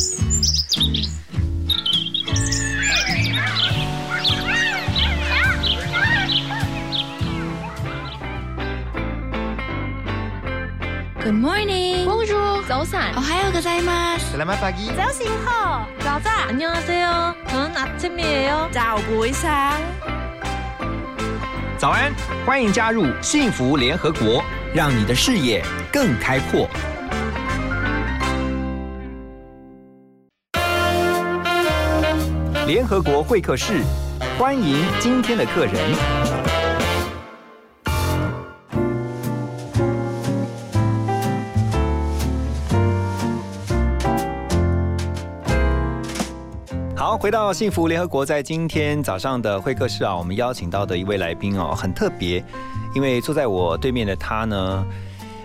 Good morning. Bonjour. 早安。 오하요ございます. Selamat pagi. 早醒好。早早。 안녕하세요. 저는 아침이에요. 早不一상嗯早安，欢迎加入幸福联合国，让你的视野更开阔。 联合国会客室，欢迎今天的客人。好，回到幸福联合国，在今天早上的会客室啊，我们邀请到的一位来宾哦，很特别，因为坐在我对面的他呢，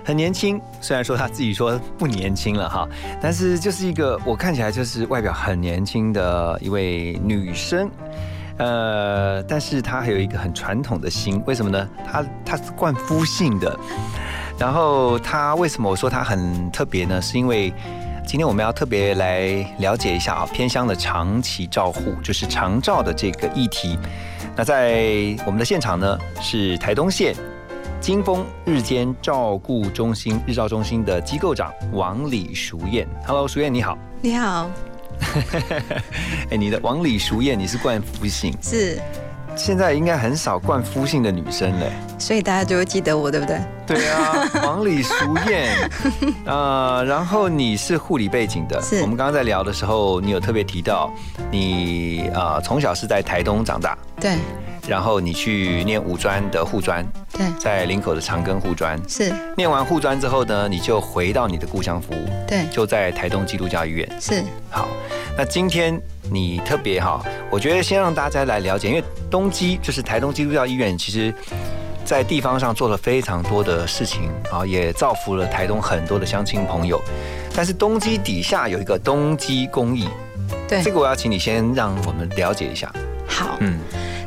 很年轻，虽然说他自己说不年轻了哈，但是就是一个我看起来就是外表很年轻的一位女生，呃，但是她还有一个很传统的心，为什么呢？她她是冠夫姓的，然后她为什么我说她很特别呢？是因为。今天我们要特别来了解一下啊，偏乡的长期照护，就是长照的这个议题。那在我们的现场呢，是台东县金峰日间照顾中心日照中心的机构长王李淑燕。Hello，淑燕你好。你好，哎，你的王李淑燕，你是冠夫姓，是，现在应该很少冠夫姓的女生嘞。所以大家就会记得我，对不对？对啊，王李淑燕，呃，然后你是护理背景的，是我们刚刚在聊的时候，你有特别提到你呃从小是在台东长大，对，然后你去念五专的护专，对，在林口的长庚护专，是，念完护专之后呢，你就回到你的故乡服务，对，就在台东基督教医院。是，好，那今天你特别哈，我觉得先让大家来了解，因为东基就是台东基督教医院，其实在地方上做了非常多的事情啊，也造福了台东很多的乡亲朋友。但是东基底下有一个东基公益，对这，个我要请你先让我们了解一下。好。嗯，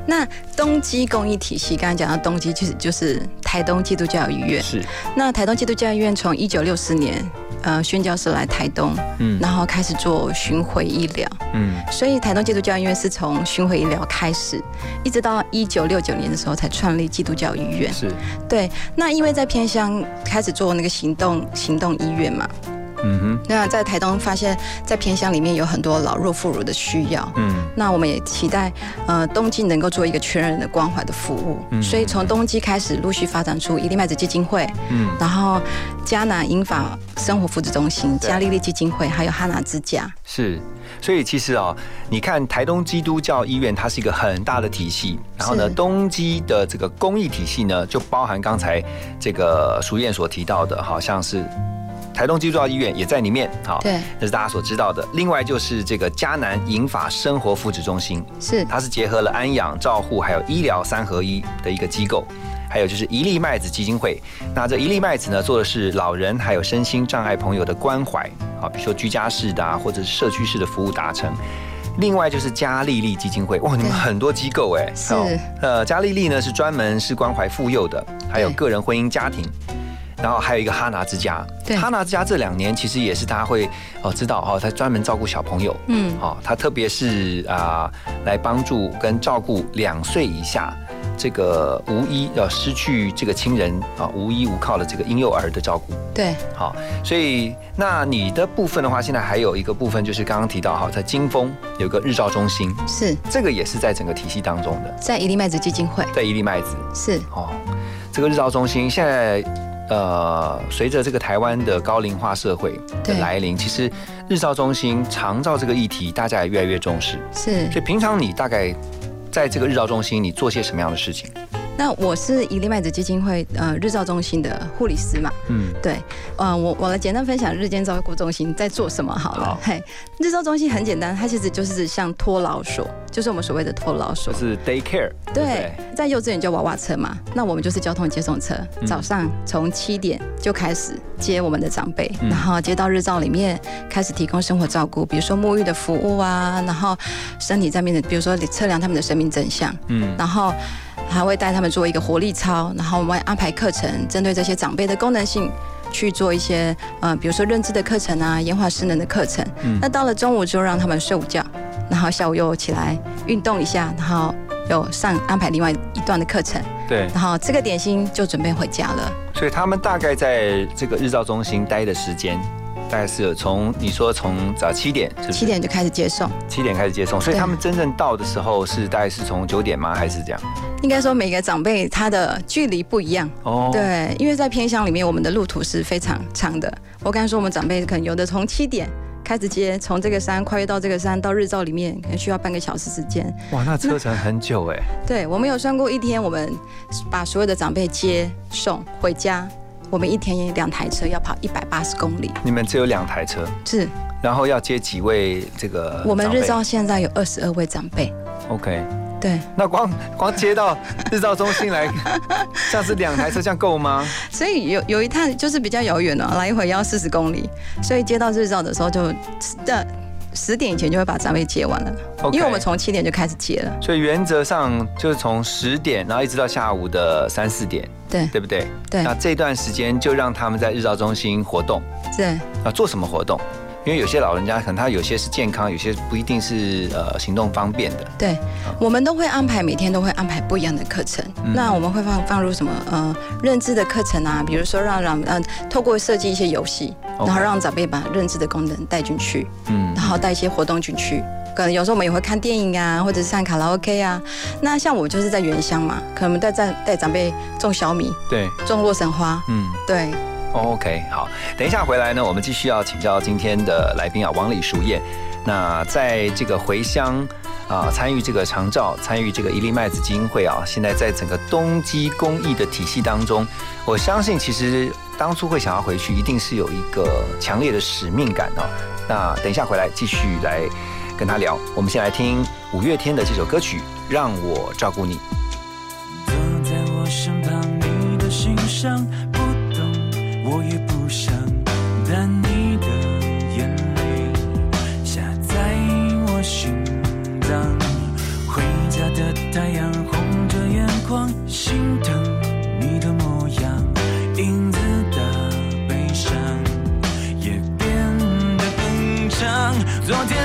那东基公益体系，刚刚讲到东基，其实就是台东基督教医院。是，那台东基督教医院从一九六四年，呃，宣教士来台东，嗯然后开始做巡回医疗。嗯所以台东基督教医院是从巡回医疗开始，一直到一九六九年的时候才创立基督教医院。是，对，那因为在偏乡开始做那个行动行动医院嘛，嗯哼，那在台东发现，在偏乡里面有很多老弱妇孺的需要。嗯。那我们也期待，呃，东基能够做一个全人的关怀的服务，嗯。所以从东基开始陆续发展出伊利麦子基金会，嗯。然后加南英法生活福祉中心、对。加利利基金会，还有哈拿之家。是，所以其实啊、你看台东基督教医院，它是一个很大的体系。然后呢，是。东基的这个公益体系呢，就包含刚才这个淑燕所提到的，好像是台东基督教医院也在里面。好，对，这是大家所知道的。另外就是这个迦南银法生活福祉中心，是它是结合了安养、照护还有医疗三合一的一个机构。还有就是一粒麦子基金会，那这一粒麦子呢，做的是老人还有身心障碍朋友的关怀，好，比如说居家式的啊，或者是社区式的服务达成。另外就是嘉利利基金会，哇，你们很多机构哎，是呃，嘉利利呢是专门是关怀妇幼的，还有对个人婚姻家庭，然后还有一个哈拿之家，对。哈拿之家这两年其实也是大家会哦知道哦，他专门照顾小朋友，嗯，哦，他特别是啊、来帮助跟照顾两岁以下这个无依呃失去这个亲人啊、无依无靠的这个婴幼儿的照顾。对，好，所以那你的部分的话，现在还有一个部分就是刚刚提到哈，在金峰有个日照中心，是。这个也是在整个体系当中的，在一粒麦子基金会。在一粒麦子。是。哦，这个日照中心现在。呃，随着这个台湾的高龄化社会的来临，其实日照中心长照这个议题，大家也越来越重视。是所以平常你大概在这个日照中心，你做些什么样的事情？那我是一粒麦子基金会呃日照中心的护理师嘛，嗯，对，呃，我我来简单分享日间照顾中心在做什么好了。好。嘿，日照中心很简单，它其实就是像托老所，就是我们所谓的托老所。就。是 day care，对对，在幼稚园叫娃娃车嘛，那我们就是交通接送车，嗯。早上从七点就开始接我们的长辈，嗯。然后接到日照里面开始提供生活照顾，比如说沐浴的服务啊，然后身体上面的，比如说测量他们的生命真相，嗯。然后还会带他们做一个活力操，然后我们会安排课程，针对这些长辈的功能性去做一些呃，比如说认知的课程啊，延缓失能的课程。嗯那到了中午就让他们睡午觉，然后下午又起来运动一下，然后又上安排另外一段的课程，对，然后这个点心就准备回家了。所以他们大概在这个日照中心待的时间，大概是有从你说从早七点是不是？七点就开始接送，七点开始接送，所以他们真正到的时候是大概是从九点吗？还是这样？应该说每个长辈他的距离不一样。哦，对，因为在偏乡里面，我们的路途是非常长的。我刚才说，我们长辈可能有的从七点开始接，从这个山跨越到这个山到日照里面，可能需要半个小时时间。哇，那车程很久哎。对，我们有算过一天，我们把所有的长辈接送回家，我们一天也两台车要跑一百八十公里。你们只有两台车，是。然后要接几位这个我们日照现在有二十二位长辈。OK，对，那光光接到 日照中心来，像是两台车，这样够吗？所以有有一趟就是比较遥远了，来一回要四十公里，所以接到日照的时候就的十点以前就会把长辈接完了因为我们从七点就开始接了。所以原则上就是从十点，然后一直到下午的三四点，对对不对？对那这段时间就让他们在日照中心活动对啊，做什么活动？因为有些老人家可能他有些是健康，有些不一定是呃行动方便的。对，我们都会安排每天都会安排不一样的课程。嗯那我们会放放入什么呃认知的课程啊，比如说让让呃透过设计一些游戏，然后让长辈把认知的功能带进去，嗯然后带一些活动进去。可能有时候我们也会看电影啊，或者是唱卡拉 OK 啊。那像我就是在原乡嘛，可能我们带带带长辈种小米、对，种洛神花，嗯。对，OK，好，等一下回来呢，我们继续要请教今天的来宾啊，王李淑燕。那在这个回乡啊，参与这个长照，参与这个一粒麦子基金会啊，现在在整个东基公益的体系当中，我相信其实当初会想要回去，一定是有一个强烈的使命感哦。那等一下回来继续来跟他聊。我们先来听五月天的这首歌曲《让我照顾你》。坐在我身旁，你的心上不懂，我也不想，但你的眼泪下在我心脏。回家的太阳红着眼眶，心疼你的模样，影子的悲伤也变得更长。昨天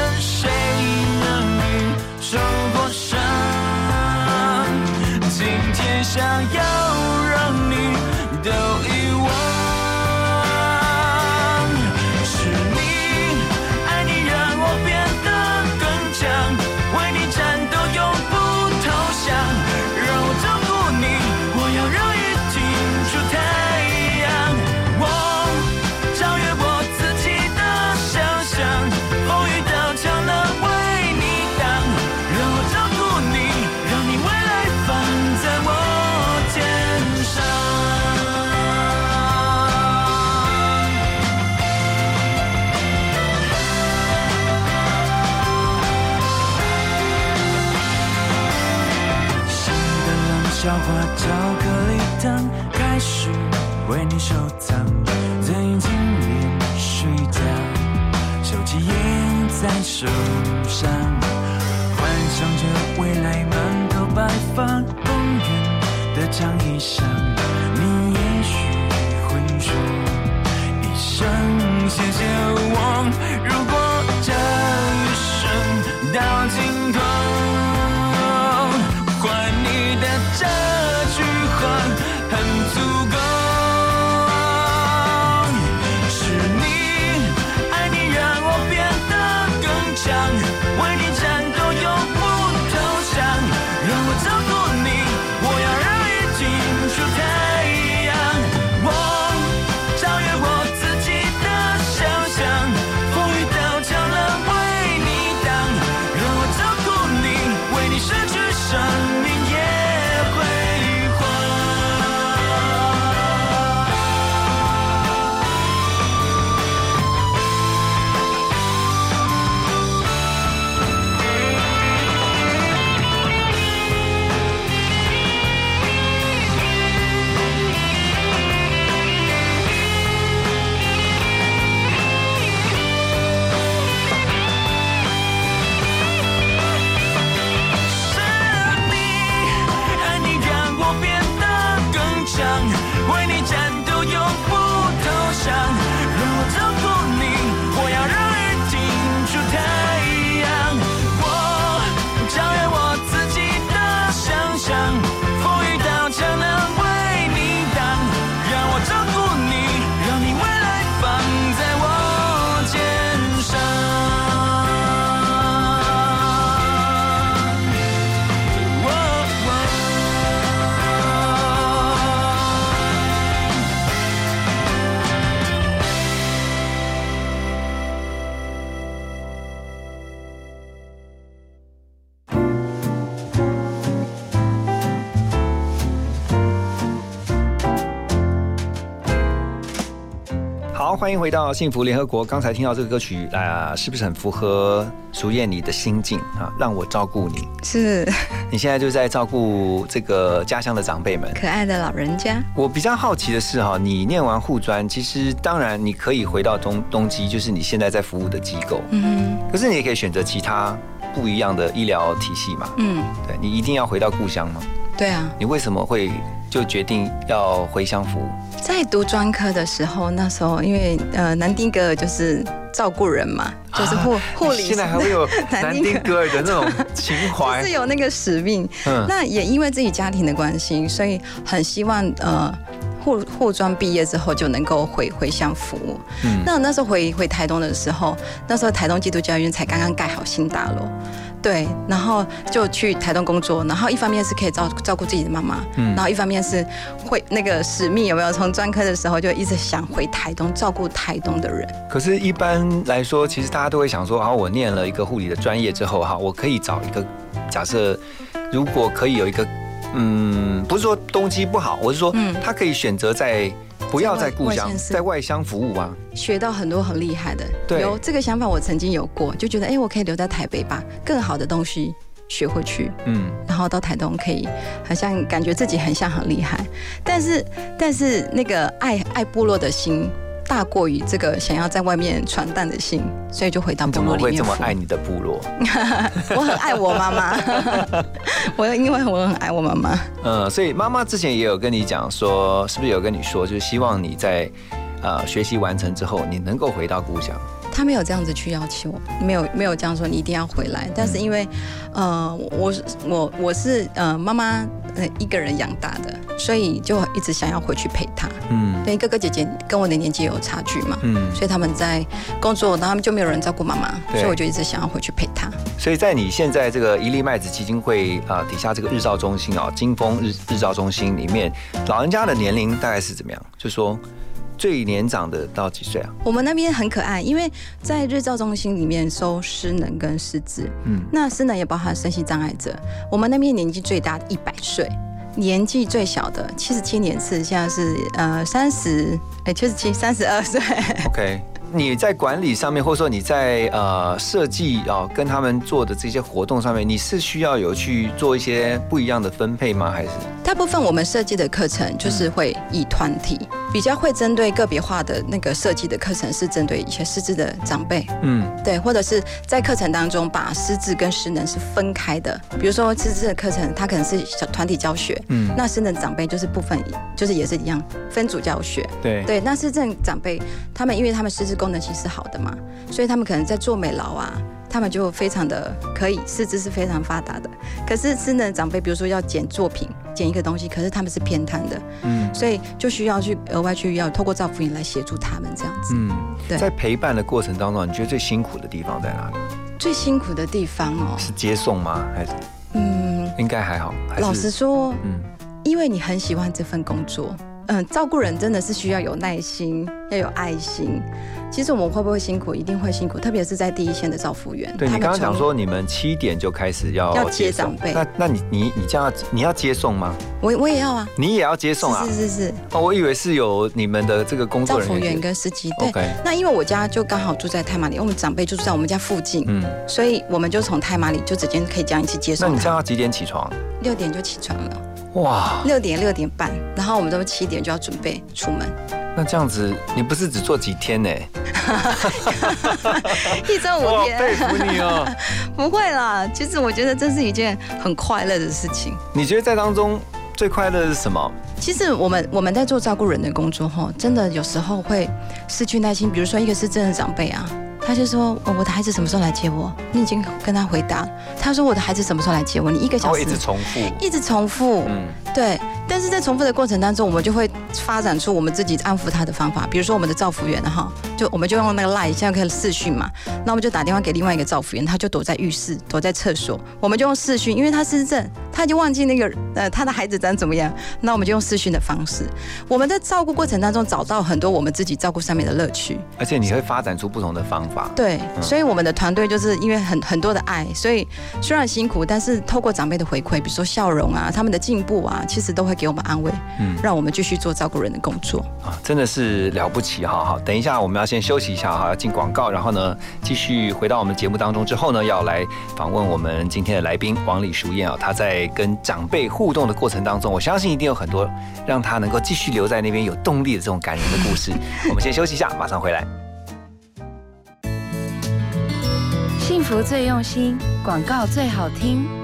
在手上，幻想着未来满头白发，公园的长椅上，你也许会说一声谢谢迎回到幸福联合国。刚才听到这个歌曲啊、是不是很符合熟燕你的心境啊？让我照顾你。是你现在就在照顾这个家乡的长辈们。可爱的老人家。我比较好奇的是哈，你念完护专，其实当然你可以回到东东基，就是你现在在服务的机构，嗯可是你也可以选择其他不一样的医疗体系嘛。嗯，对你一定要回到故乡吗？对啊，你为什么会就决定要回乡服务？在读专科的时候，那时候因为呃南丁格尔就是照顾人嘛，就是护护理，啊现在还会有 南丁格尔的那种情怀是。有那个使命。嗯那也因为自己家庭的关系，所以很希望呃护护专毕业之后就能够回回乡服务。嗯那那时候回回台东的时候，那时候台东基督教医院才刚刚盖好新大楼。对，然后就去台东工作，然后一方面是可以照照顾自己的妈妈，嗯然后一方面是会那个使命有没有？从专科的时候就一直想回台东照顾台东的人。可是，一般来说，其实大家都会想说，啊，我念了一个护理的专业之后，哈，我可以找一个假设，如果可以有一个，嗯，不是说东基不好，我是说，嗯他可以选择在不要在故乡在外乡服务啊。学到很多很厉害的。对有这个想法，我曾经有过，就觉得哎，我可以留在台北把更好的东西学回去，嗯，然后到台东可以好像感觉自己很像很厉害。但是但是那个爱爱部落的心。大过于这个想要在外面传蛋的心，所以就回到部落里面怎么会这么爱你的部落？我很爱我妈妈，我因为我很爱我妈妈。嗯，所以妈妈之前也有跟你讲说，是不是有跟你说，就是希望你在呃学习完成之后，你能够回到故乡。他没有这样子去要求，没有没有这样说你一定要回来。但是因为，呃，我是我我是呃妈妈呃一个人养大的，所以就一直想要回去陪她。嗯对，哥哥姐姐跟我的年纪有差距嘛，嗯，所以他们在工作，然后他们就没有人照顾妈妈，所以我就一直想要回去陪她。所以在你现在这个一粒麦子基金会啊、底下这个日照中心啊、金峰日日照中心里面，老人家的年龄大概是怎么样？就说最年长的到几岁啊？我们那边很可爱，因为在日照中心里面收失能跟失智，嗯那失能也包含身心障碍者。我们那边年纪最大的一百岁，年纪最小的七十七年次，现在是呃三十，哎七十七三十二岁。，OK。你在管理上面，或者说你在呃设计啊、跟他们做的这些活动上面，你是需要有去做一些不一样的分配吗？还是大部分我们设计的课程就是会以团体，比较会针对个别化的那个设计的课程，是针对一些失智的长辈，嗯对，或者是在课程当中把失智跟失能是分开的。比如说失智的课程，它可能是小团体教学，嗯，那失能长辈就是部分，就是也是一样分组教学。对对，那失智长辈他们因为他们失智功能其实好的嘛，所以他们可能在做美劳啊，他们就非常的可以，四肢是非常发达的。可是智能长辈，比如说要剪作品，剪一个东西，可是他们是偏瘫的，嗯所以就需要去额外去要透过照福营来协助他们这样子。嗯，对在陪伴的过程当中，你觉得最辛苦的地方在哪里？最辛苦的地方哦，是接送吗？还是嗯，应该还好？老实说，嗯因为你很喜欢这份工作，嗯，照顾人真的是需要有耐心，要有爱心。其实我们会不会辛苦？一定会辛苦，特别是在第一线的照护员。对你刚刚讲说你们七点就开始要要接送长辈那那你你你这样你要接送吗？我我也要啊，你也要接送啊？是是是是，哦，我以为是有你们的这个工作人员接。跟司机。对那因为我家就刚好住在太马里，我们长辈就住在我们家附近，嗯，所以我们就从太马里就直接可以这样一起接送那。你这样要几点起床？六点就起床了，哇，六点六点半，然后我们都七点就要准备出门，那这样子你不是只做几天呢？一周五哇，天。佩服你哦！不会啦，其实我觉得这是一件很快乐的事情。你觉得在当中最快乐的是什么？其实我们我们在做照顾人的工作后，真的有时候会失去耐心。比如说一个是真的长辈啊，他就说：“哦我的孩子什么时候来接我？”你已经跟他回答，他说：“我的孩子什么时候来接我？”你一个小时一直重复。一直重复，嗯对。但是在重复的过程当中，我们就会发展出我们自己安抚他的方法。比如说我们的造福员哈，就我们就用那个 line，现在可以视讯嘛，那我们就打电话给另外一个造福员，他就躲在浴室，躲在厕所，我们就用视讯，因为他失智症，他已经忘记那个呃他的孩子长怎么样，那我们就用视讯的方式，我们在照顾过程当中找到很多我们自己照顾上面的乐趣，而且你会发展出不同的方法。对，所以我们的团队就是因为很很多的爱，所以虽然辛苦，但是透过长辈的回馈，比如说笑容啊，他们的进步啊，其实都会给我们安慰，嗯，让我们继续做照顾人的工作啊，真的是了不起哈！好，等一下我们要先休息一下哈，要进广告，然后呢继续回到我们节目当中之后呢，要来访问我们今天的来宾王李淑燕啊，她在跟长辈互动的过程当中，我相信一定有很多让她能够继续留在那边有动力的这种感人的故事。我们先休息一下，马上回来。幸福最用心，广告最好听。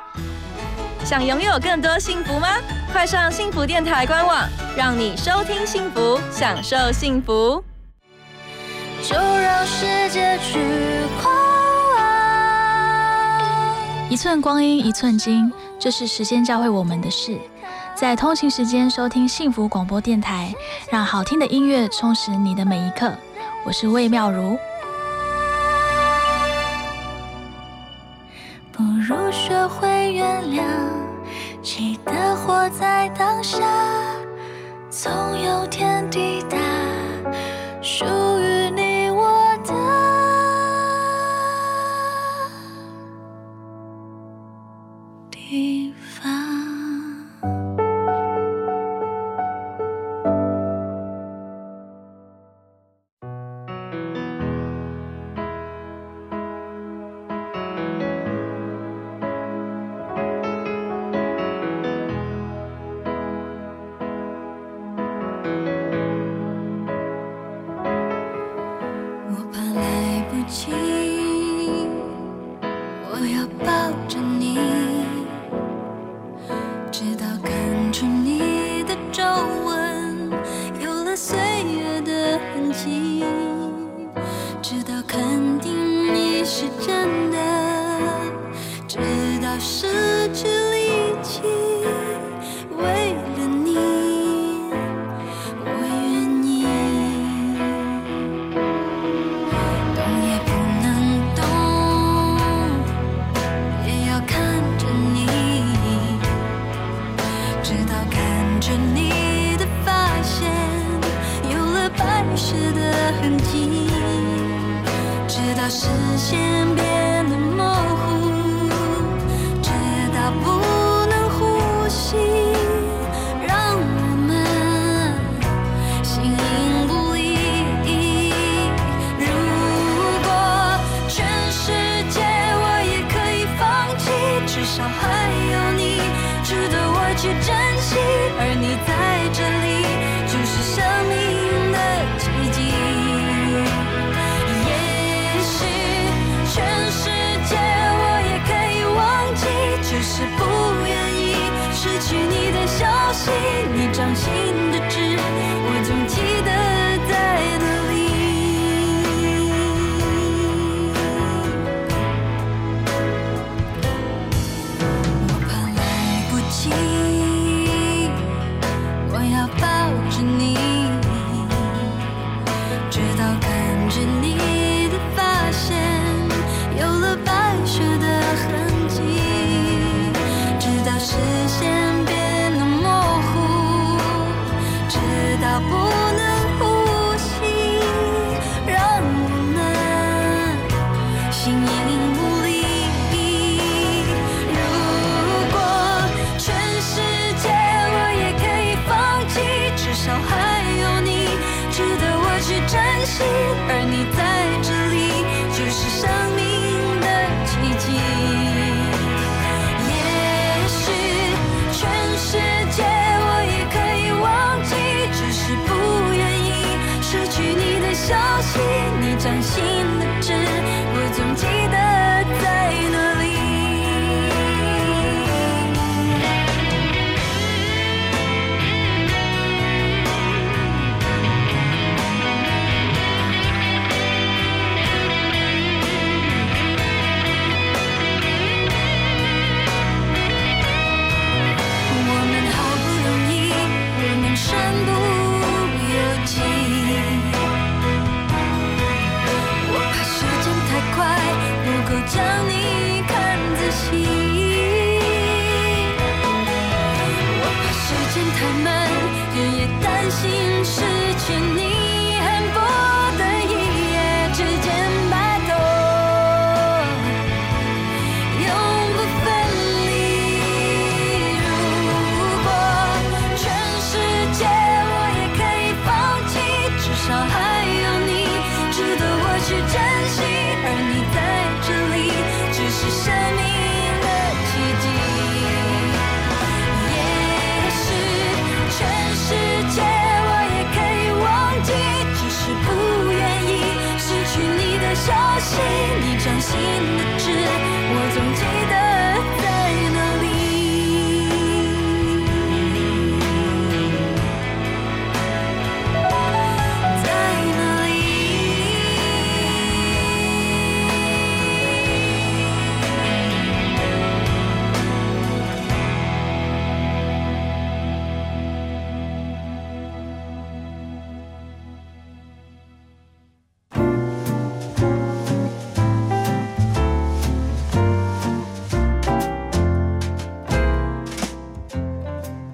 想拥有更多幸福吗？快上幸福电台官网，让你收听幸福，享受幸福。就让世界去狂一寸光阴一寸金，这是时间教会我们的事。在通勤时间收听幸福广播电台，让好听的音乐充实你的每一刻。我是魏妙如。记得活在当下，总有天抵达属于掌心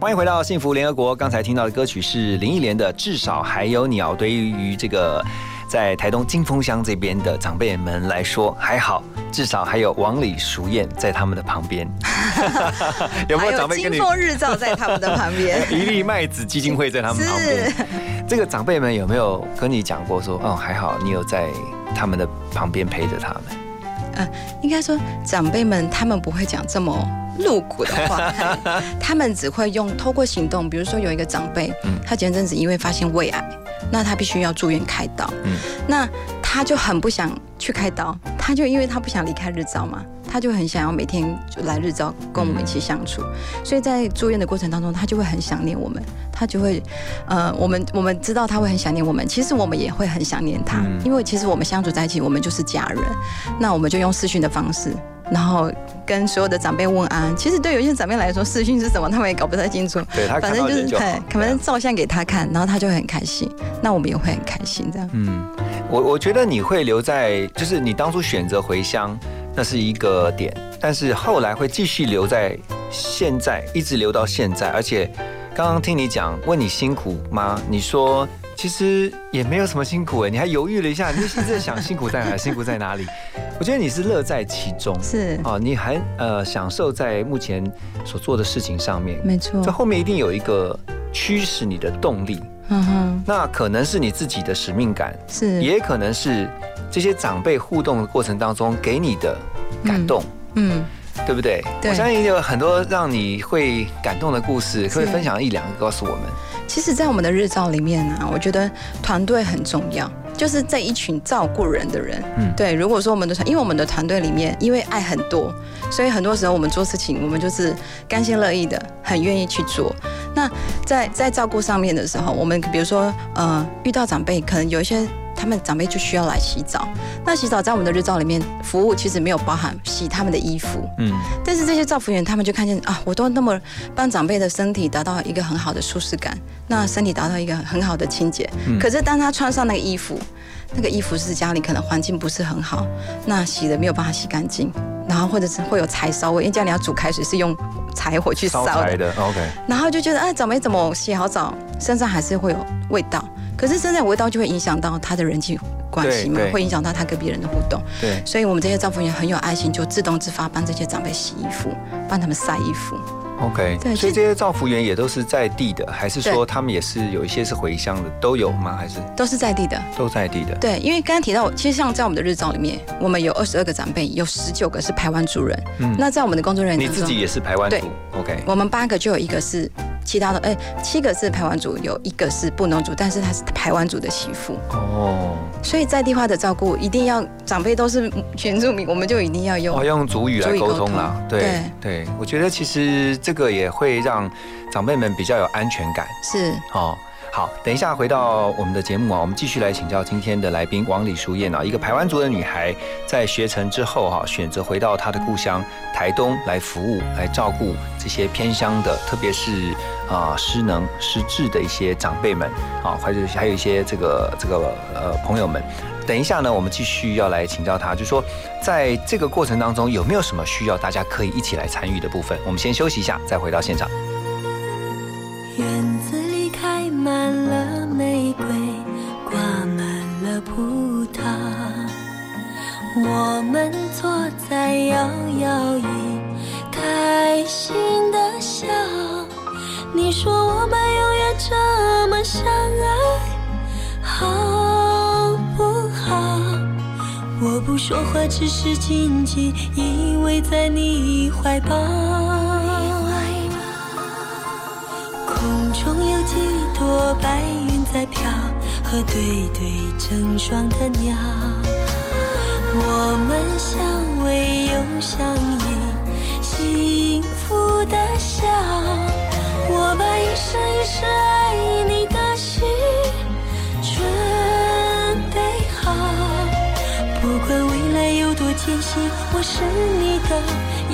欢迎回到幸福联合国。刚才听到的歌曲是林忆莲的《至少还有鸟》。对于这个在台东金峰乡这边的长辈们来说，还好，至少还有王李淑燕在他们的旁边。有没有长辈跟你？金凤日照在他们的旁边一粒麦子基金会在他们旁边。这个长辈们有没有跟你讲过说，哦，还好你有在他们的旁边陪着他们？呃，应该说长辈们他们不会讲这么露骨的话，他们只会用透过行动，比如说有一个长辈，他前阵子因为发现胃癌，那他必须要住院开刀，那他就很不想去开刀，他就因为他不想离开日照嘛。他就很想要每天就来日照跟我们一起相处，所以在住院的过程当中，他就会很想念我们，他就会，呃，我们我们知道他会很想念我们，其实我们也会很想念他，因为其实我们相处在一起，我们就是家人，那我们就用视讯的方式，然后跟所有的长辈问安。其实对有些长辈来说，视讯是什么，他们也搞不太清楚，对他反正就是对，可能照相给他看，然后他就会很开心，那我们也会很开心，这样。嗯，我我觉得你会留在，就是你当初选择回乡。那是一个点，但是后来会继续留在现在，一直留到现在。而且刚刚听你讲，问你辛苦吗？你说其实也没有什么辛苦哎，你还犹豫了一下，你就一直在想辛苦在哪，辛苦在哪里？我觉得你是乐在其中，是哦，你还呃享受在目前所做的事情上面，没错。这后面一定有一个驱使你的动力，嗯哼，那可能是你自己的使命感，是，也可能是。这些长辈互动的过程当中给你的感动，嗯，对不对？对，我相信有很多让你会感动的故事，可以分享一两个告诉我们。其实，在我们的日照里面呢，我觉得团队很重要，就是在一群照顾人的人。嗯，对。如果说我们的团，因为我们的团队里面，因为爱很多，所以很多时候我们做事情，我们就是甘心乐意的，很愿意去做。那在在照顾上面的时候，我们比如说，呃，遇到长辈，可能有一些。他们长辈就需要来洗澡，那洗澡在我们的日照里面服务其实没有包含洗他们的衣服，嗯，但是这些照服员他们就看见啊，我都那么帮长辈的身体达到一个很好的舒适感，那身体达到一个很好的清洁，可是当他穿上那个衣服，那个衣服是家里可能环境不是很好，那洗的没有办法洗干净，然后或者是会有柴烧味，因为家里要煮开水是用柴火去烧的，OK，然后就觉得啊，长辈怎么洗好澡，身上还是会有味道。可是身上有味道就会影响到他的人际关系嘛，会影响到他跟别人的互动。对，所以我们这些丈夫也很有爱心，就自动自发帮这些长辈洗衣服，帮他们晒衣服。OK，对所以这些造福员也都是在地的，还是说他们也是有一些是回乡的，都有吗？还是都是在地的。都在地的？对，因为刚刚提到，其实像在我们的日照里面，我们有二十二个长辈，有十九个是排湾族人。嗯那在我们的工作人员你自己也是排湾族对？OK，我们八个就有一个是其他的，哎、七个是排湾族，有一个是布农族，但是他是排湾族的媳妇，哦，所以在地化的照顾一定要长辈都是原住民，我们就一定要用哦，要用族语来沟沟通啦。对对对，我觉得其实这个也会让长辈们比较有安全感。是哦。好，等一下回到我们的节目啊，我们继续来请教今天的来宾王李淑燕啊，一个排湾族的女孩，在学成之后哈、选择回到她的故乡台东来服务，来照顾这些偏乡的，特别是啊、失能失智的一些长辈们啊，或者还有一些这个这个呃朋友们。等一下呢，我们继续要来请教他，就说在这个过程当中有没有什么需要大家可以一起来参与的部分？我们先休息一下，再回到现场。说话，只是紧紧依偎在你怀抱。空中有几朵白云在飘，和对对成双的鸟。我们相偎又相依，幸福的笑。我把一生一世我是你的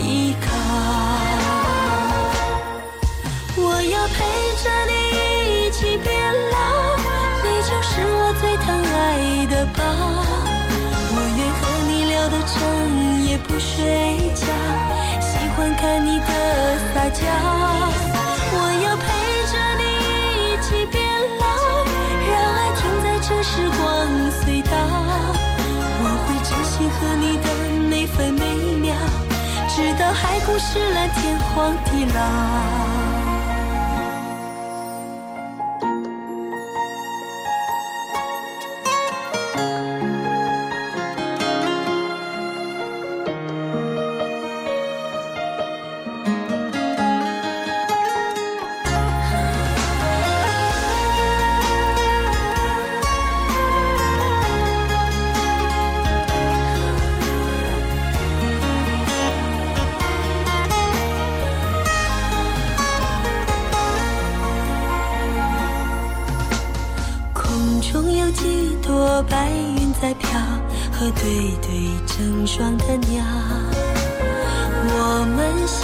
依靠。我要陪着你一起变老，你就是我最疼爱的宝。我愿和你聊到整夜不睡觉，喜欢看你的撒娇。我要陪着你一起变老，让爱停在这时光隧道。我会珍惜和你的，直到海枯石烂，天荒地老。对对成双的鸟。我们相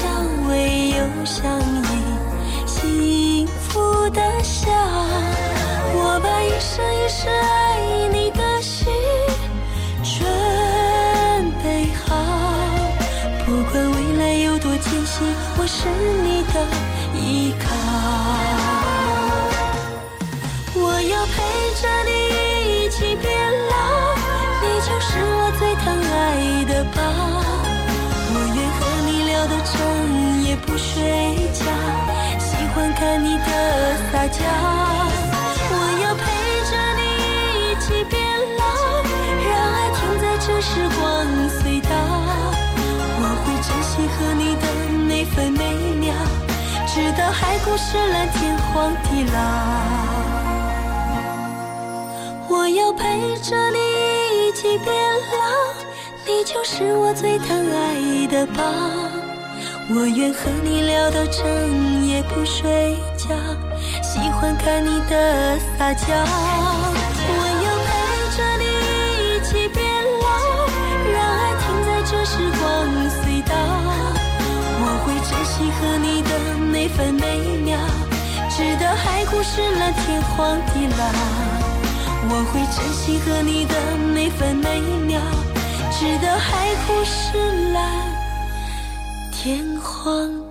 偎又相依，睡觉，喜欢看你的撒娇。我要陪着你一起变老，让爱停在这时光隧道。我会珍惜和你的每分每秒，直到海枯石烂，天荒地老。我要陪着你一起变老，你就是我最疼爱的宝。我愿和你聊到整夜不睡觉，喜欢看你的撒娇。我要陪着你一起变老，让爱停在这时光隧道。我会珍惜和你的每分每秒，直到海枯石烂，天荒地老。我会珍惜和你的每分每秒，直到海枯石，天荒。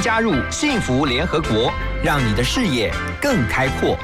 加入幸福联合国，让你的视野更开阔。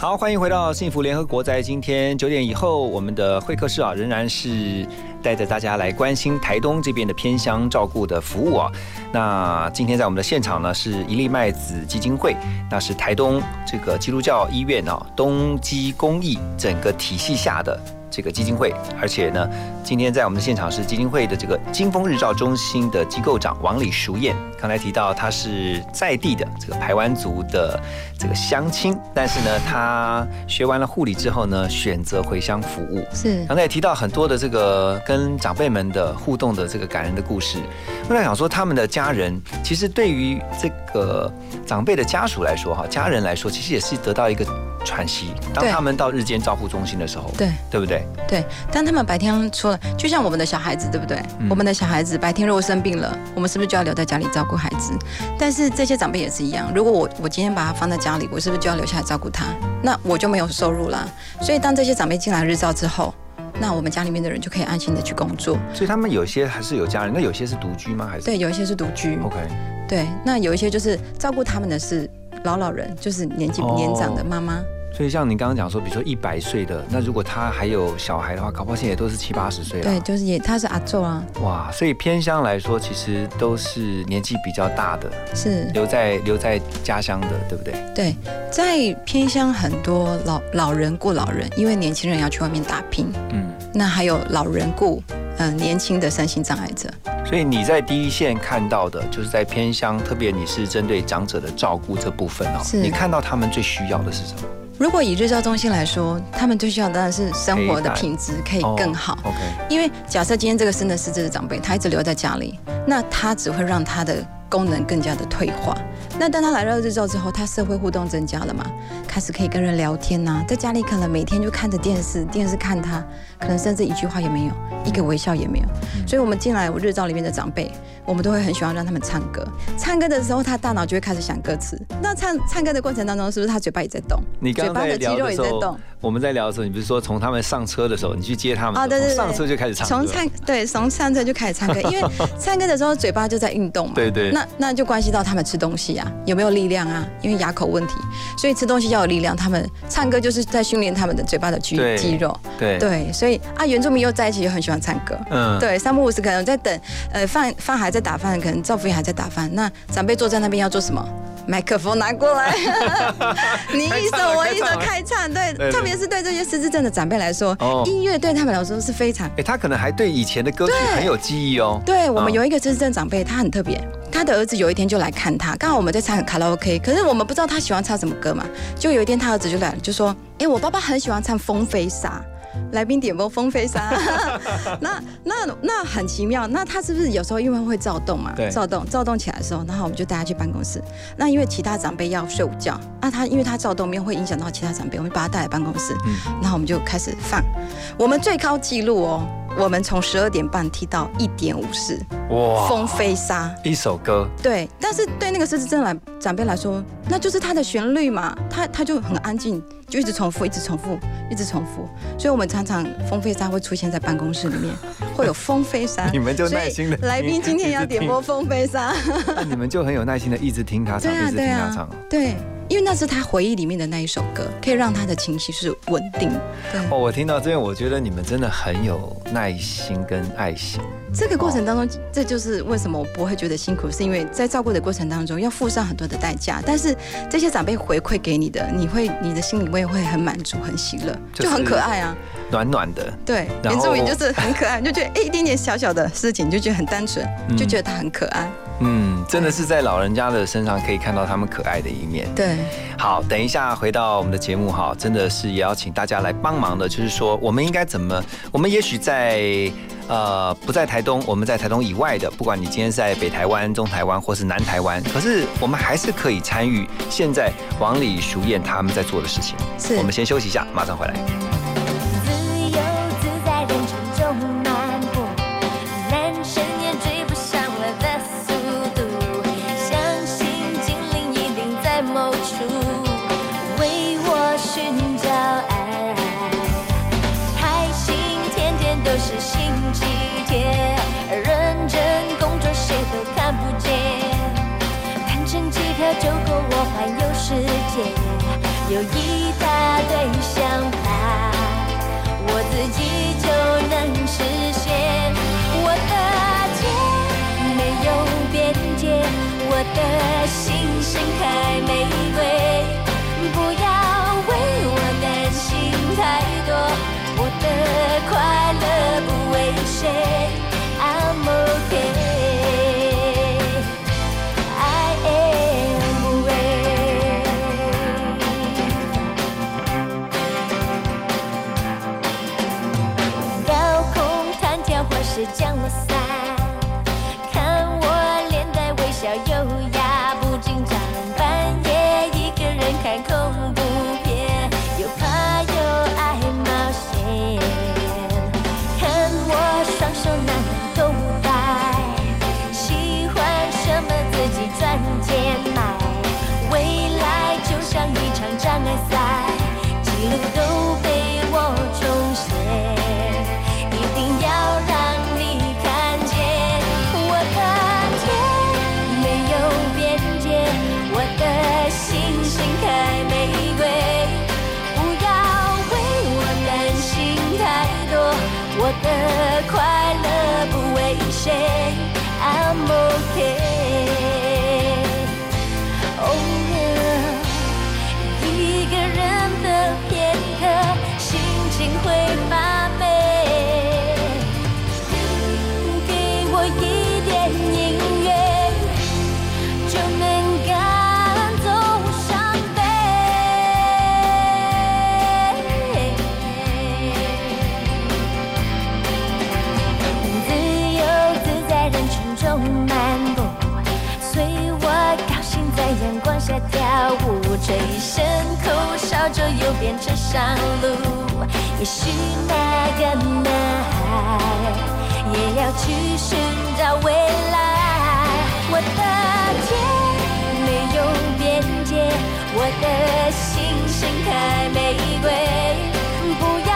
好，欢迎回到幸福联合国。在今天九点以后，我们的会客室啊，仍然是带着大家来关心台东这边的偏乡照顾的服务啊。那今天在我们的现场呢，是一粒麦子基金会，那是台东这个基督教医院啊，东基公益整个体系下的。这个基金会，而且呢，今天在我们的现场是基金会的这个金峰日照中心的机构长王李淑燕。刚才提到他是在地的这个排湾族的这个乡亲，但是呢，他学完了护理之后呢，选择回乡服务。是，刚才也提到很多的这个跟长辈们的互动的这个感人的故事。我在想说，他们的家人其实对于这个长辈的家属来说，哈，家人来说，其实也是得到一个喘息。当他们到日间照护中心的时候，对，对不对？对，当他们白天除了，就像我们的小孩子，对不对？嗯、我们的小孩子白天如果生病了，我们是不是就要留在家里照顾孩子？但是这些长辈也是一样，如果我我今天把他放在家里，我是不是就要留下来照顾他？那我就没有收入啦。所以当这些长辈进来日照之后，那我们家里面的人就可以安心的去工作。所以他们有些还是有家人，那有些是独居吗？还是对，有一些是独居。OK。对，那有一些就是照顾他们的是老老人，就是年纪年长的妈妈。哦所以像您刚刚讲说，比如说一百岁的，那如果他还有小孩的话，搞不好现在也都是七八十岁了。对，就是也他是阿昼啊。哇，所以偏乡来说，其实都是年纪比较大的，是留在留在家乡的，对不对？对，在偏乡很多老老人顾老人，因为年轻人要去外面打拼。嗯，那还有老人顾嗯年轻的身心障碍者。所以你在第一线看到的，就是在偏乡，特别你是针对长者的照顾这部分哦。是。你看到他们最需要的是什么？如果以日照中心来说，他们最需要当然是生活的品质可以更好。哦、OK，因为假设今天这个生的失智的长辈，他一直留在家里，那他只会让他的功能更加的退化。那当他来到日照之后，他社会互动增加了嘛，开始可以跟人聊天呐、啊，在家里可能每天就看着电视，电视看他，可能甚至一句话也没有，一个微笑也没有。所以我们进来我日照里面的长辈，我们都会很喜欢让他们唱歌。唱歌的时候，他大脑就会开始想歌词。那唱唱歌的过程当中，是不是他嘴巴也在动？你刚刚在聊的时候，我们在聊的时候，你不是说从他们上车的时候，你去接他们，啊、哦，对对。对，上车就开始唱，从唱对，从上车就开始唱歌，因为唱歌的时候嘴巴就在运动嘛，对对，那那就关系到他们吃东西啊，有没有力量啊？因为牙口问题，所以吃东西要有力量。他们唱歌就是在训练他们的嘴巴的肌肌肉，对。对，所以啊，原住民又在一起，又很喜欢唱歌，嗯，对，三不五时可能在等，呃，饭饭还在打饭，可能赵福也还在打饭，那长辈坐在那边要做什么？麦克风拿过来，你一首我一首开唱，对，特别是对这些失智症的长辈来说，音乐对他们来说是非常，哎，他可能还对以前的歌曲很有记忆哦。对我们有一个失智症长辈，他很特别，他的儿子有一天就来看他，刚好我们在唱卡拉 OK，可是我们不知道他喜欢唱什么歌嘛，就有一天他儿子就来了，就说，哎，我爸爸很喜欢唱《风飞沙》。来宾点播《风飞沙》，那那那很奇妙。那他是不是有时候因为会躁动嘛？躁动，躁动起来的时候，然后我们就带他去办公室。那因为其他长辈要睡午觉，那他因为他躁动，没有会影响到其他长辈，我们就把他带来办公室。嗯，然后我们就开始放我们最高纪录哦，我们从十二点半踢到一点五十。哇！风飞沙一首歌。对，但是对那个狮子症来长辈来说，那就是它的旋律嘛，他他就很安静。就一直重复，一直重复，一直重复，所以我们常常风飞沙会出现在办公室里面，会有风飞沙。你们就耐心的，来宾今天要点播风飞沙，那你们就很有耐心的一直听他唱，一直听他唱。对，因为那是他回忆里面的那一首歌，可以让他的情绪是稳定。哦，我听到这边，我觉得你们真的很有耐心跟爱心。这个过程当中，这就是为什么我不会觉得辛苦，是因为在照顾的过程当中要付上很多的代价，但是这些长辈回馈给你的，你会你的心里面会很满足、很喜乐，就很可爱啊，暖暖的。对，原住民就是很可爱，就觉得哎一点点小小的事情就觉得很单纯，就觉得他很可爱。嗯，真的是在老人家的身上可以看到他们可爱的一面。对，好，等一下回到我们的节目哈，真的是也要请大家来帮忙的，就是说我们应该怎么，我们也许在。呃，不在台东，我们在台东以外的，不管你今天在北台湾、中台湾或是南台湾，可是我们还是可以参与现在王里熟燕他们在做的事情。我们先休息一下，马上回来。相信精灵一定在某处。有一吹一声口哨就又变成上路。也许那个男孩也要去寻找未来。我的天没有边界，我的心盛开玫瑰。不要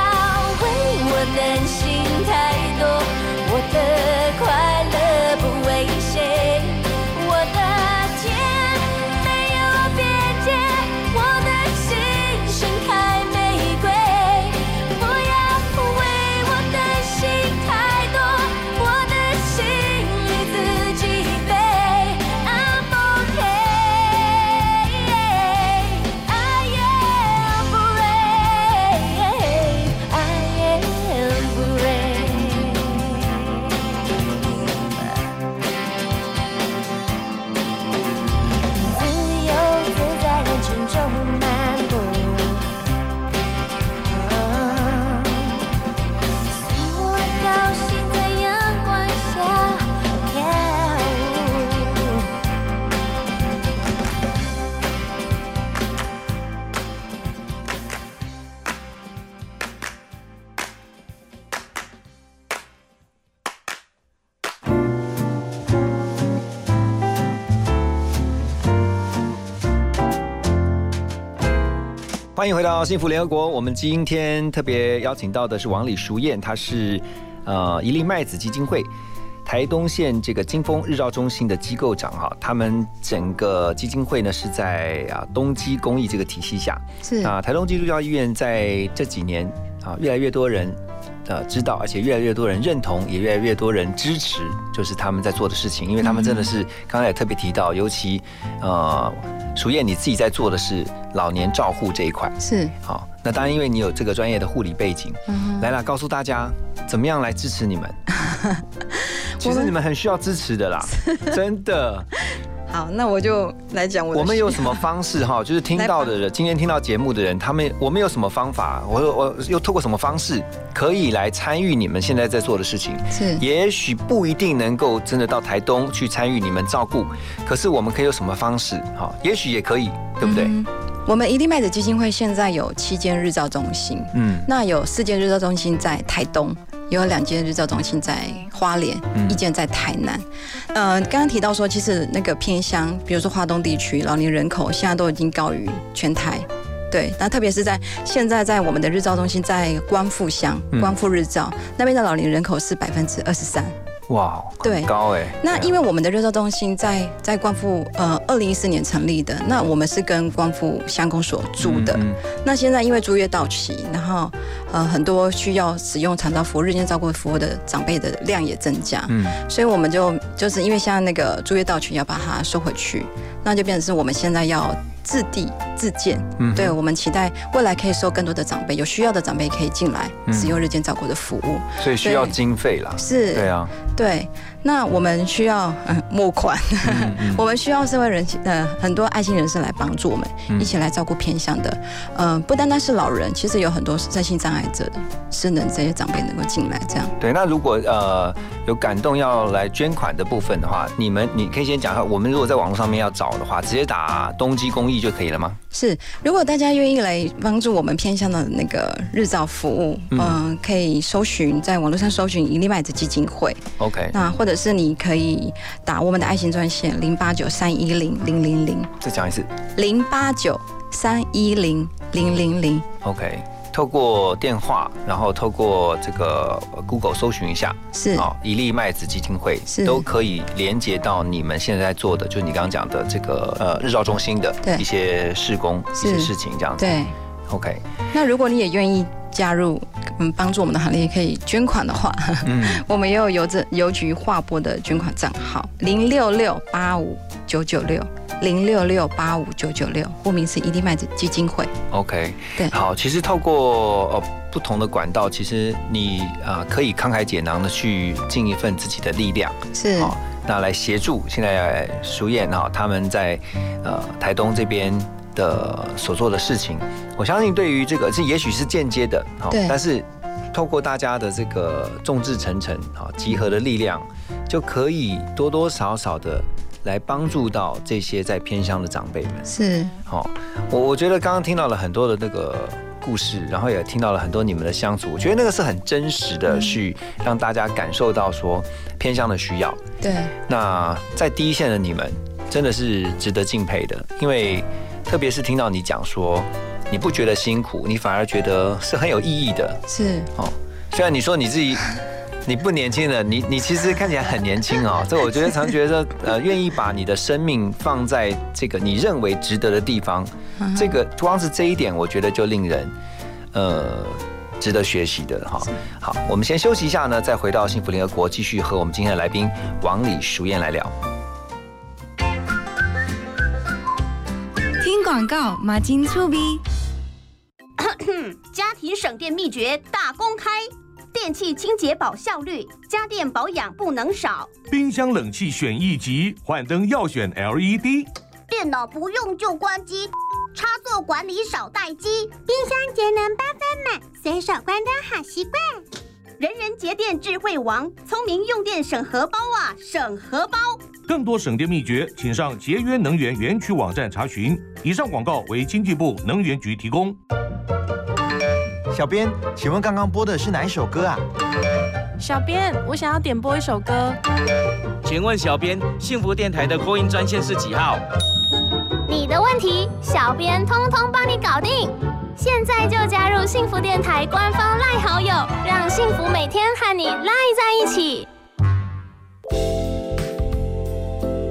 为我担心太多，我的快乐欢迎回到幸福联合国。我们今天特别邀请到的是王李淑燕，她是呃一粒麦子基金会台东县这个金峰日照中心的机构长哈。他们整个基金会呢是在啊东基公益这个体系下，是啊台东基督教医院在这几年啊越来越多人。呃，知道，而且越来越多人认同，也越来越多人支持，就是他们在做的事情，因为他们真的是，刚才也特别提到，尤其呃，淑燕你自己在做的是老年照护这一块，是好，那当然因为你有这个专业的护理背景，嗯来啦，告诉大家怎么样来支持你们。其实你们很需要支持的啦，真的。好，那我就来讲我我们有什么方式哈？就是听到的人，今天听到节目的人，他们我们有什么方法？我我又透过什么方式可以来参与你们现在在做的事情？是，也许不一定能够真的到台东去参与你们照顾，可是我们可以有什么方式？哈，也许也可以，对不对？嗯我们一粒麦子基金会现在有七间日照中心，嗯，那有四间日照中心在台东，也有两间日照中心在花莲，嗯一间在台南。呃，刚刚提到说，其实那个偏乡，比如说华东地区老年人口现在都已经高于全台对，那特别是在现在在我们的日照中心，在光复乡嗯光复日照、那边的老龄人口是百分之二十三。哇，对。很高哎。那因为我们的日照中心在在光复呃二零一四年成立的，那我们是跟光复乡公所租的。嗯。那现在因为租约到期，然后呃很多需要使用长照服务、日间照顾服务的长辈的量也增加，嗯。所以我们就就是因为现在那个租约到期要把它收回去，那就变成是我们现在要自地自建。嗯对我们期待未来可以收更多的长辈，有需要的长辈可以进来嗯。使用日间照顾的服务。所以需要经费啦。是。对啊，对，那我们需要嗯募款，嗯 我们需要社会人呃很多爱心人士来帮助我们，嗯。一起来照顾偏向的，呃不单单是老人，其实有很多身心障碍者的失能这些长辈能够进来，这样。对，那如果呃有感动要来捐款的部分的话，你们你可以先讲一下，我们如果在网络上面要找的话，直接打东基公益就可以了吗？是。如果大家愿意来帮助我们偏向的那个日照服务，嗯嗯、可以搜寻在网络上搜寻一粒麦子基金会，OK，那或者是你可以打我们的爱心专线零八九三一零零零零再讲一次零八九三一零零零零。，OK。透过电话，然后透过这个呃 Google 搜寻一下，是。哦，一粒麦子基金会是。都可以连接到你们现在在做的，就是你刚刚讲的这个呃日照中心的一些施工、一些事情这样子。对，，OK，那如果你也愿意加入，嗯，帮助我们的行列，可以捐款的话，嗯，我们也有邮政邮局划拨的捐款账号零六六八五九九六零六六八五九九六，户名是一粒麦子基金会。OK，对。好，其实透过呃不同的管道，其实你啊、呃可以慷慨解囊的去尽一份自己的力量，是。好、那来协助现在淑燕哈他们在呃台东这边的所做的事情，我相信对于这个这也许是间接的，好、但是透过大家的这个众志成城好、集合的力量，就可以多多少少的来帮助到这些在偏乡的长辈们。是。好、我我觉得刚刚听到了很多的那个故事，然后也听到了很多你们的相处，我觉得那个是很真实的，去让大家感受到说偏乡的需要。对，那在第一线的你们真的是值得敬佩的，因为特别是听到你讲说你不觉得辛苦，你反而觉得是很有意义的。是哦，虽然你说你自己你不年轻了，你你其实看起来很年轻哦。这我觉得常觉得呃，愿意把你的生命放在这个你认为值得的地方，嗯这个光是这一点，我觉得就令人呃。值得学习的哈，好，我们先休息一下呢，再回到幸福联合国，继续和我们今天的来宾王李淑燕来聊。广告，马金醋逼。家庭省电秘诀大公开，电器清洁保效率，家电保养不能少。冰箱冷气选一级，换灯要选 LED。电脑不用就关机，插座管理少待机。冰箱节能八分满，随手关灯好习惯。人人节电智慧王，聪明用电省荷包啊，省荷包。更多省电秘诀，请上节约能源园区网站查询。以上广告为经济部能源局提供。小编，请问刚刚播的是哪一首歌啊？小编，我想要点播一首歌。请问小编，幸福电台的扩音专线是几号？你的问题，小编通通帮你搞定。现在就加入幸福电台官方赖好友，让幸福每天和你赖在一起。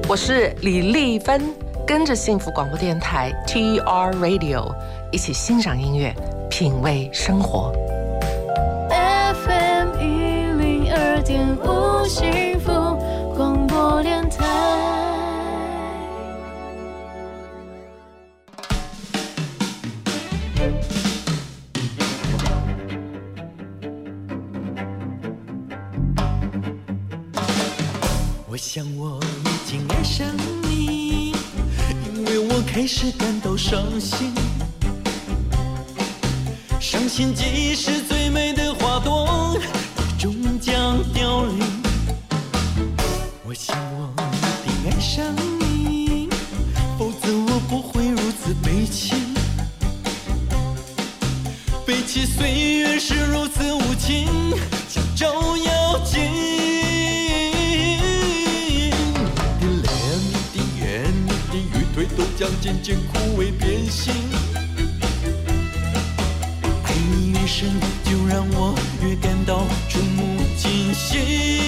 我是李丽芬，跟着幸福广播电台 TR Radio 一起欣赏音乐，品味生活。FM 一零二点五幸福广播电台。我想我已经爱上你，因为我开始感到伤心。伤心即使最美的花朵，终将凋零。我想我一定爱上你，否则我不会如此悲情。背起岁月是如此无情，将渐渐枯萎变心。爱你越深，就让我越感到触目惊心。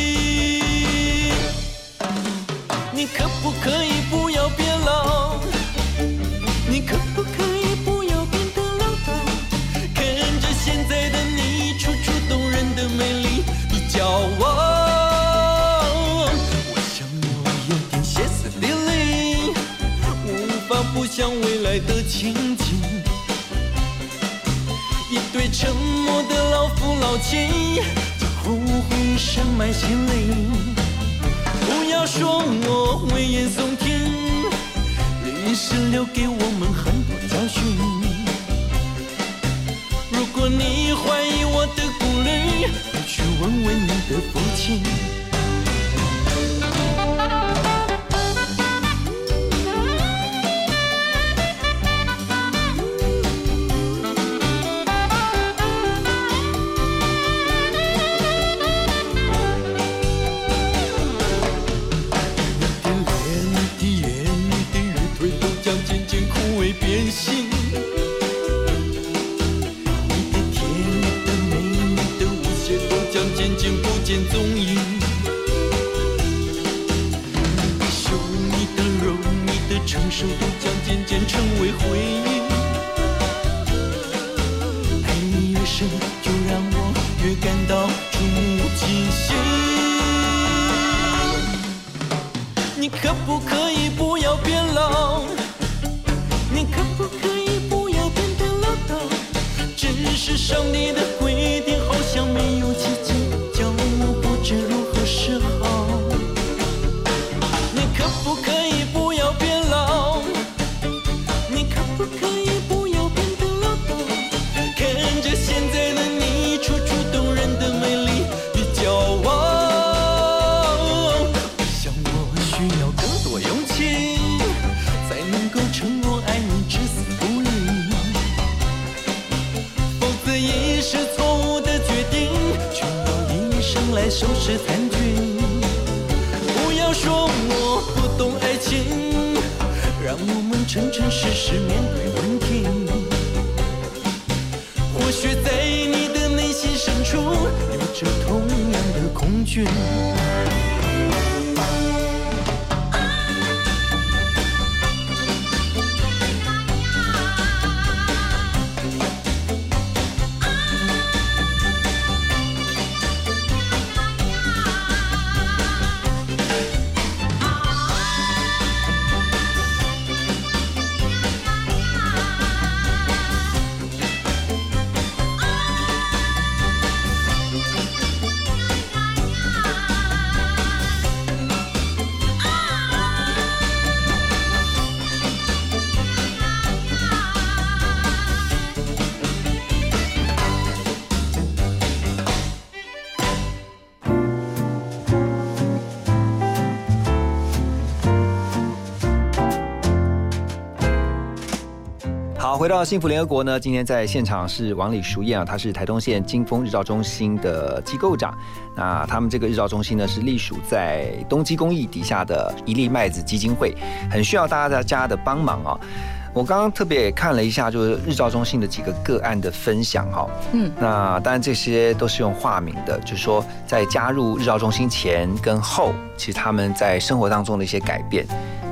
想未来的情景。一对沉默的老夫老妻，将后悔深埋心里。不要说我危言耸听，历史留给我们很多教训。如果你怀疑我的顾虑，你去问问你的父亲。都将渐渐不见踪影。回到幸福联合国呢，今天在现场是王李淑燕啊，她是台东县金峰日照中心的机构长。那他们这个日照中心呢，是隶属在东基公益底下的一粒麦子基金会，很需要大家家的帮忙啊。我刚刚特别看了一下，就是日照中心的几个个案的分享哈。嗯，那当然这些都是用化名的，就是说在加入日照中心前跟后，其实他们在生活当中的一些改变。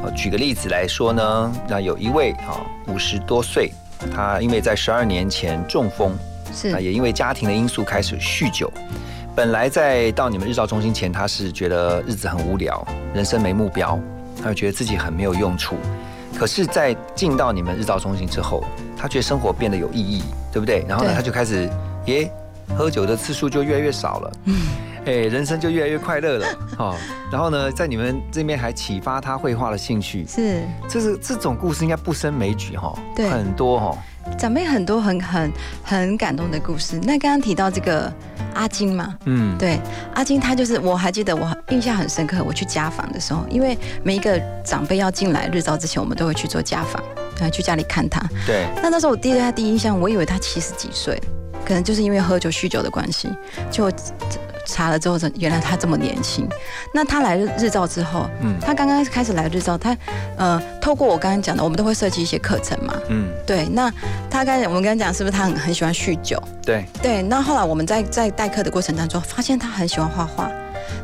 呃，举个例子来说呢，那有一位啊五十多岁，他因为在十二年前中风，是那也因为家庭的因素开始酗酒。本来在到你们日照中心前，他是觉得日子很无聊，人生没目标，他就觉得自己很没有用处。可是，在进到你们日照中心之后，他觉得生活变得有意义，对不对？然后呢，他就开始，耶，喝酒的次数就越来越少了，哎，人生就越来越快乐了，哦。然后呢，在你们这边还启发他绘画的兴趣，是，这是这种故事应该不胜枚举哈，对很多哈，长辈很多很很很感动的故事。那刚刚提到这个阿金嘛，嗯，对，阿金他就是我还记得我印象很深刻，我去家访的时候，因为每一个长辈要进来日照之前，我们都会去做家访，啊，去家里看他。对，那那时候我第一对他第一印象，我以为他七十几岁，可能就是因为喝酒酗酒的关系，就查了之后，原来他这么年轻。那他来日日照之后，嗯他刚刚开始来日照，他呃，透过我刚刚讲的，我们都会设计一些课程嘛。嗯，对，那他刚才我们刚刚讲，是不是他很很喜欢酗酒？对，对，那后来我们在在代课的过程当中，发现他很喜欢画画。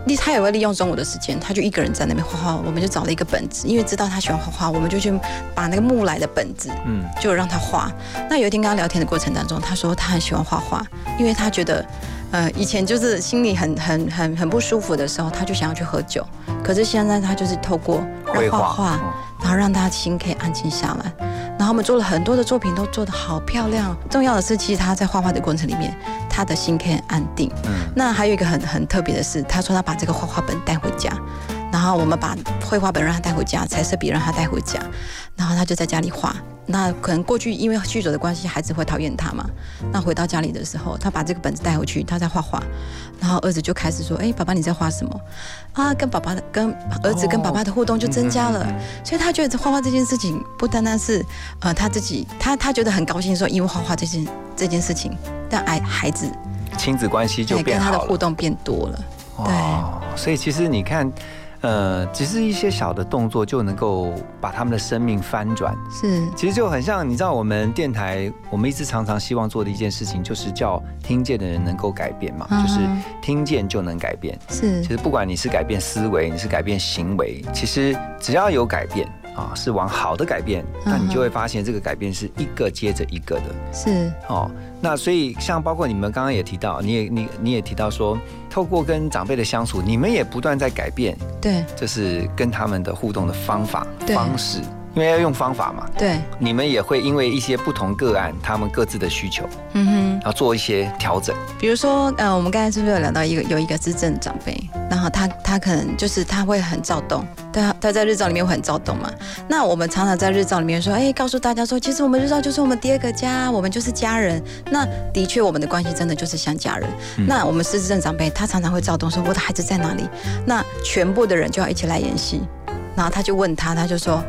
利他也会利用中午的时间，他就一个人在那边画画。我们就找了一个本子，因为知道他喜欢画画，我们就去把那个木来的本子，嗯，就让他画。那有一天跟他聊天的过程当中，他说他很喜欢画画，因为他觉得，呃，以前就是心里很很很很不舒服的时候，他就想要去喝酒。可是现在他就是透过画让画画，然后让他心可以安静下来。然后我们做了很多的作品，都做得好漂亮。重要的是，其实他在画画的过程里面，他的心可以很安定。嗯，那还有一个很很特别的是，他说他把这个画画本带回家，然后我们把绘画本让他带回家，彩色笔让他带回家，然后他就在家里画。那可能过去因为酗酒的关系，孩子会讨厌他嘛。那回到家里的时候，他把这个本子带回去，他在画画，然后儿子就开始说：“哎，爸爸你在画什么？”啊，跟爸爸的跟儿子跟爸爸的互动就增加了。所以他觉得画画这件事情不单单是呃他自己，他他觉得很高兴说，因为画画这件这件事情，但孩孩子亲子关系就对跟他的变好了。互动变多了。对，所以其实你看，呃，只是一些小的动作就能够把他们的生命翻转。是，其实就很像，你知道我们电台，我们一直常常希望做的一件事情，就是叫听见的人能够改变嘛，就是听见就能改变。是其实不管你是改变思维，你是改变行为，其实只要有改变啊，是往好的改变，那你就会发现这个改变是一个接着一个的。是哦，那所以像包括你们刚刚也提到，你也你你也提到说，透过跟长辈的相处，你们也不断在改变，对。这是跟他们的互动的方法对。方式，因为要用方法嘛。对，你们也会因为一些不同个案，他们各自的需求，嗯哼。然后做一些调整。比如说，呃，我们刚才是不是有聊到一个有一个资政长辈，然后他他可能就是他会很躁动，他他在日照里面会很躁动嘛。那我们常常在日照里面说，哎，告诉大家说，其实我们日照就是我们第二个家，我们就是家人。那的确，我们的关系真的就是像家人。嗯那我们失智症长辈，他常常会躁动，说我的孩子在哪里？那全部的人就要一起来演戏。然后他就问他，他就说。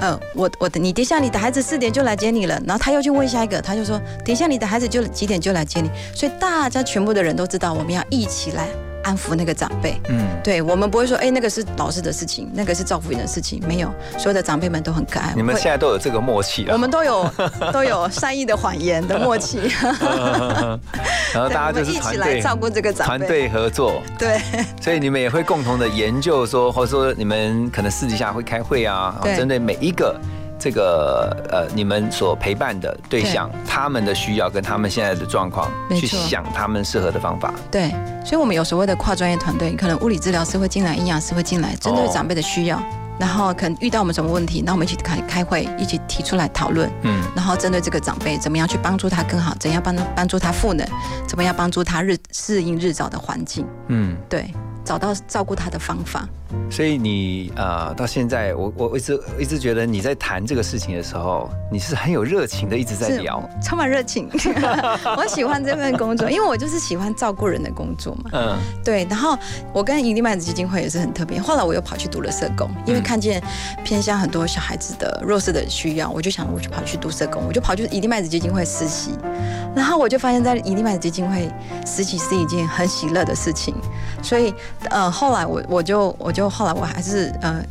呃，我我的你等一下，你的孩子四点就来接你了。然后他又去问下一个，他就说，等一下你的孩子就几点就来接你。所以大家全部的人都知道，我们要一起来安抚那个长辈。嗯，对我们不会说，哎，那个是老师的事情，那个是赵福云的事情，没有，所有的长辈们都很可爱。你们会现在都有这个默契了。我们都有 都有善意的谎言的默契。然后大家就是一团队起来照顾这个长辈团队合作。对所以你们也会共同的研究说，或者说你们可能私底下会开会啊，对针对每一个这个呃你们所陪伴的对象，他们的需要跟他们现在的状况，去想他们适合的方法。对，所以我们有所谓的跨专业团队，可能物理治疗师会进来，营养师会进来，针对长辈的需要。然后可能遇到我们什么问题，那我们一起开开会，一起提出来讨论。嗯，然后针对这个长辈，怎么样去帮助他更好？怎样帮帮助他赋能？怎么样帮助他日适应日照的环境？嗯，对，找到照顾他的方法。所以你呃到现在，我我我一直一直觉得你在谈这个事情的时候，你是很有热情的，一直在聊。充满热情。我喜欢这份工作，因为我就是喜欢照顾人的工作嘛。嗯，对，然后我跟一粒麦子基金会也是很特别。后来我又跑去读了社工，因为看见偏向很多小孩子的弱势的需要，我就想我就跑去读社工，我就跑去一粒麦子基金会实习。然后我就发现，在一粒麦子基金会实习是一件很喜乐的事情。所以呃，后来我我就我就后来我还是呃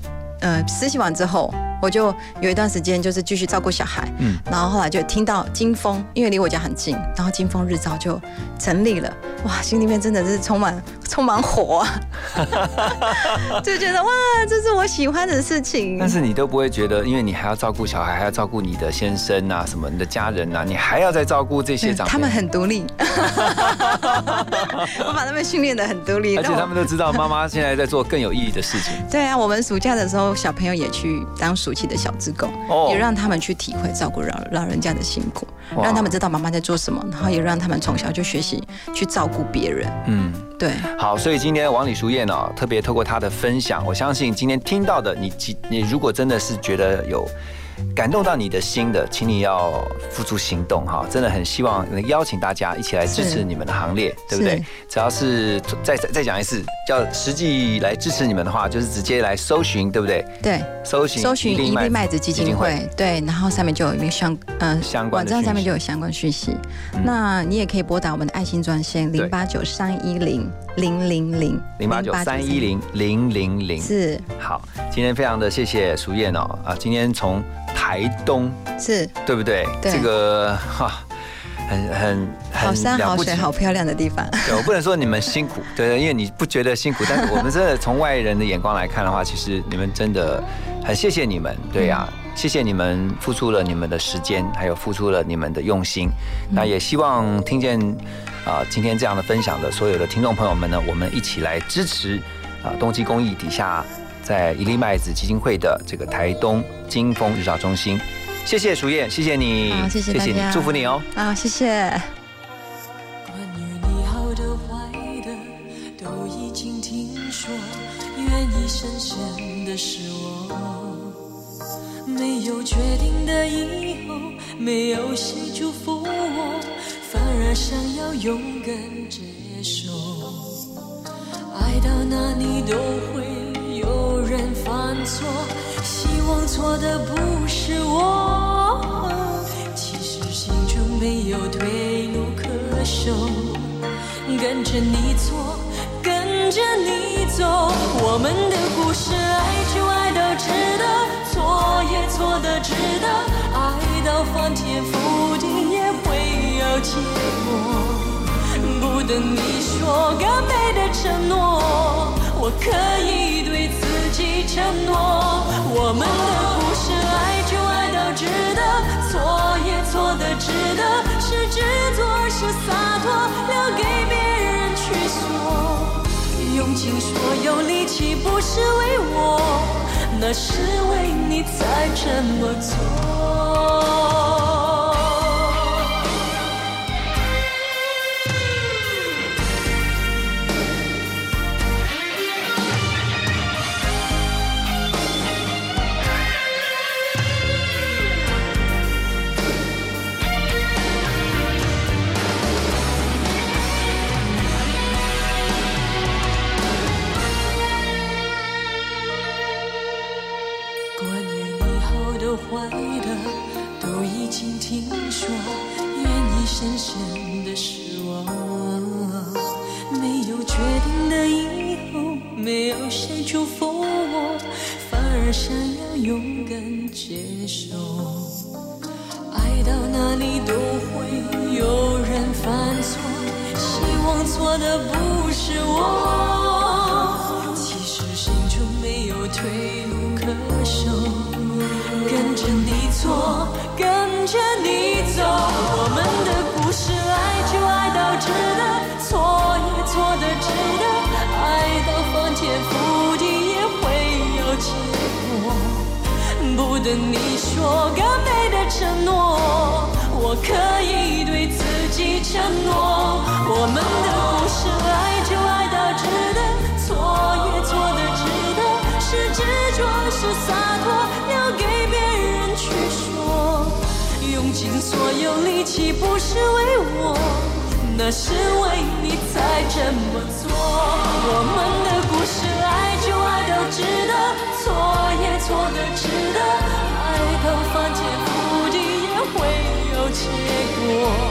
呃实习完之后。我就有一段时间就是继续照顾小孩，嗯，然后后来就听到金峰，因为离我家很近，然后金峰日照就成立了，哇，心里面真的是充满充满火啊，就觉得哇，这是我喜欢的事情。但是你都不会觉得，因为你还要照顾小孩，还要照顾你的先生啊，什么你的家人啊，你还要再照顾这些长辈，他们很独立，我把他们训练的很独立，而且他们都知道妈妈现在在做更有意义的事情。对啊，我们暑假的时候，小朋友也去当暑期的小职工，哦也让他们去体会照顾老老人家的辛苦，哇让他们知道妈妈在做什么，然后也让他们从小就学习去照顾别人。嗯，对，好，所以今天王李淑燕哦，特别透过她的分享，我相信今天听到的你，你如果真的是觉得有感动到你的心的，请你要付出行动哈！真的很希望能邀请大家一起来支持你们的行列，对不对？只要是再再再讲一次，叫实际来支持你们的话，就是直接来搜寻，对不对？对，搜寻搜寻一粒麦子基金会，对，然后上面就有一个相呃相关的网站上面就有相关讯息。嗯那你也可以拨打我们的爱心专线零八九三一零零零零零八九三一零零零零是好，今天非常的谢谢淑燕哦啊，今天从台东是对不对？对这个哈。很很很好山好水好漂亮的地方。对，我不能说你们辛苦，对，因为你不觉得辛苦，但是我们真的 从外人的眼光来看的话，其实你们真的很谢谢你们，对呀、谢谢你们付出了你们的时间，还有付出了你们的用心。那也希望听见啊、今天这样的分享的所有的听众朋友们呢，我们一起来支持啊、冬季公益底下在一粒麦子基金会的这个台东金峰日照中心。谢谢淑燕，谢谢你，好，谢谢大你，，祝福你哦。啊，谢谢。你好的坏的都已经听说，愿意深深的是我，没有决定的以后，没有谁祝福我，反而想要勇敢接受，爱到哪里都会有人犯错，希望错的不是我，其实心中没有退路可守。跟着你错，跟着你走，我们的故事爱就爱到值得，错也错的值得，爱到翻天覆地也会有结果。不等你说干杯的承诺，我可以对承诺，我们的故事爱就爱到值得，错也错的值得，是执着是洒脱，留给别人去说。用尽所有力气不是为我，那是为你才这么做。犯错，希望错的不是我。其实心中没有退路可守，跟着你错，跟着你走，我们的故事爱就爱到值得，错也错的值得，爱到翻天覆地也会有结果。不等你说干杯的承诺，我可以承诺，我们的故事爱就爱到值得，错也错的值得，是执着是洒脱，留给别人去说。用尽所有力气不是为我，那是为你才这么做。我们的故事爱就爱到值得，错也错的值得，爱到翻天覆地也会有结果。